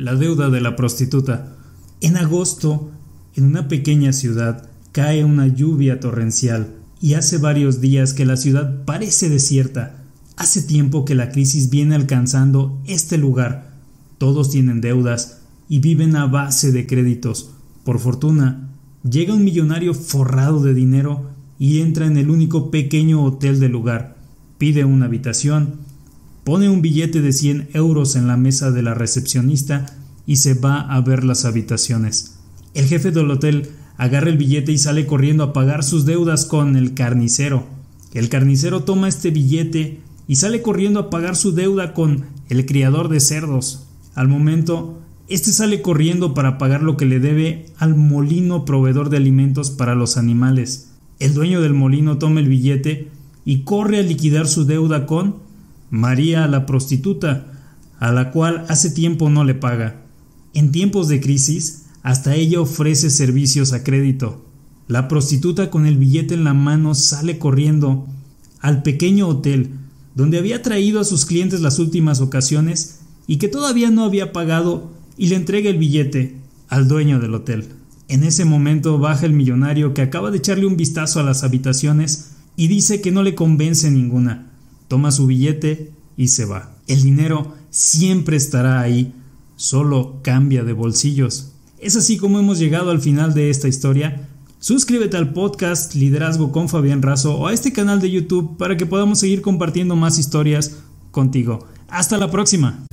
La deuda de la prostituta. En agosto, en una pequeña ciudad, cae una lluvia torrencial y hace varios días que la ciudad parece desierta. Hace tiempo que la crisis viene alcanzando este lugar. Todos tienen deudas y viven a base de créditos. Por fortuna, llega un millonario forrado de dinero y entra en el único pequeño hotel del lugar. Pide una habitación pone un billete de 100 euros en la mesa de la recepcionista y se va a ver las habitaciones. El jefe del hotel agarra el billete y sale corriendo a pagar sus deudas con el carnicero. El carnicero toma este billete y sale corriendo a pagar su deuda con el criador de cerdos. Al momento, este sale corriendo para pagar lo que le debe al molino proveedor de alimentos para los animales. El dueño del molino toma el billete y corre a liquidar su deuda con María la prostituta, a la cual hace tiempo no le paga. En tiempos de crisis, hasta ella ofrece servicios a crédito. La prostituta con el billete en la mano sale corriendo al pequeño hotel donde había traído a sus clientes las últimas ocasiones y que todavía no había pagado y le entrega el billete al dueño del hotel. En ese momento baja el millonario que acaba de echarle un vistazo a las habitaciones y dice que no le convence ninguna toma su billete y se va. El dinero siempre estará ahí, solo cambia de bolsillos. Es así como hemos llegado al final de esta historia. Suscríbete al podcast Liderazgo con Fabián Razo o a este canal de YouTube para que podamos seguir compartiendo más historias contigo. Hasta la próxima.